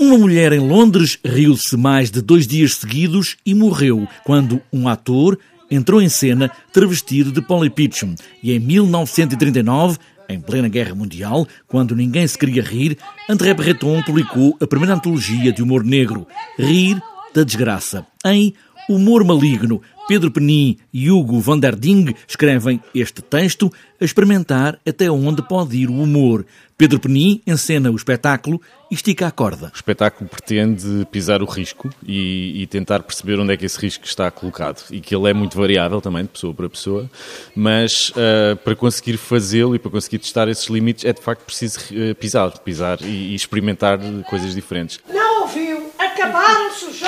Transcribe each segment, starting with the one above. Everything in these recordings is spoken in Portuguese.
Uma mulher em Londres riu-se mais de dois dias seguidos e morreu quando um ator entrou em cena travestido de Polly Peachum. E em 1939, em plena Guerra Mundial, quando ninguém se queria rir, André Breton publicou a primeira antologia de humor negro, Rir da Desgraça, em Humor Maligno, Pedro Penin e Hugo van der Ding escrevem este texto a experimentar até onde pode ir o humor. Pedro Penin encena o espetáculo e estica a corda. O espetáculo pretende pisar o risco e, e, tentar perceber onde é que esse risco está colocado e que ele é muito variável também de pessoa para pessoa, mas uh, para conseguir fazê-lo e para conseguir testar esses limites é de facto preciso uh, pisar, pisar e, e experimentar coisas diferentes. Não ouviu? Acabaram-se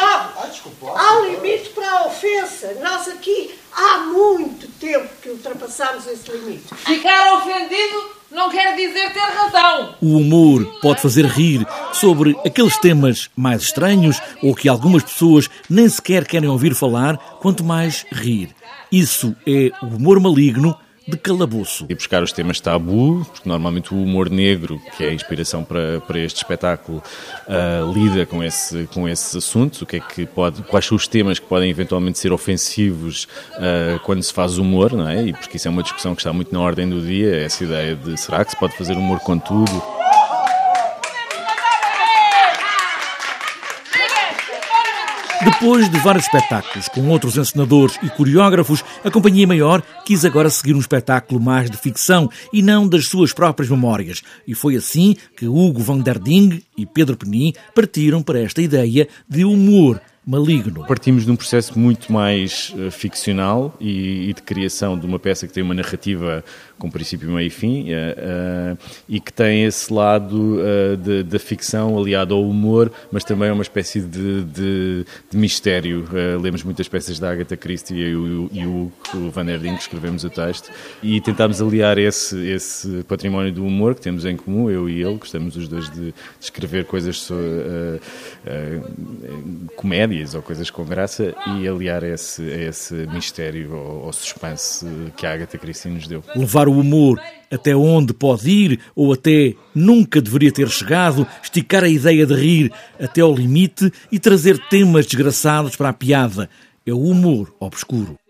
os jogos. Há um limite para a ofensa. Nós aqui há muito tempo que ultrapassamos esse limite. Ficar ofendido não quer dizer ter razão. O humor pode fazer rir sobre aqueles temas mais estranhos ou que algumas pessoas nem sequer querem ouvir falar, quanto mais rir. Isso é o humor maligno de calabouço. E buscar os temas tabu, porque normalmente o humor negro, que é a inspiração para, para este espetáculo, uh, lida com, esse, com esses assuntos, o que é que pode, quais são os temas que podem eventualmente ser ofensivos uh, quando se faz humor, não é? E porque isso é uma discussão que está muito na ordem do dia, essa ideia de será que se pode fazer humor com tudo? Depois de vários espetáculos com outros encenadores e coreógrafos, a Companhia Maior quis agora seguir um espetáculo mais de ficção e não das suas próprias memórias. E foi assim que Hugo van der Ding e Pedro Penin partiram para esta ideia de humor maligno. Partimos de um processo muito mais uh, ficcional e, e, de criação de uma peça que tem uma narrativa com princípio, meio e fim uh, uh, e que tem esse lado da ficção aliado ao humor, mas também é uma espécie de, de, de mistério. lemos muitas peças da Agatha Christie e o, e o, o Van der Ding, que escrevemos o texto, e tentámos aliar esse, esse património do humor que temos em comum, eu e ele, gostamos os dois de, de escrever coisas sobre comédia ou coisas com graça e aliar esse, esse mistério ou, ou suspense que a Agatha Christie nos deu. Levar o humor até onde pode ir ou até nunca deveria ter chegado, esticar a ideia de rir até ao limite e trazer temas desgraçados para a piada. É o humor obscuro.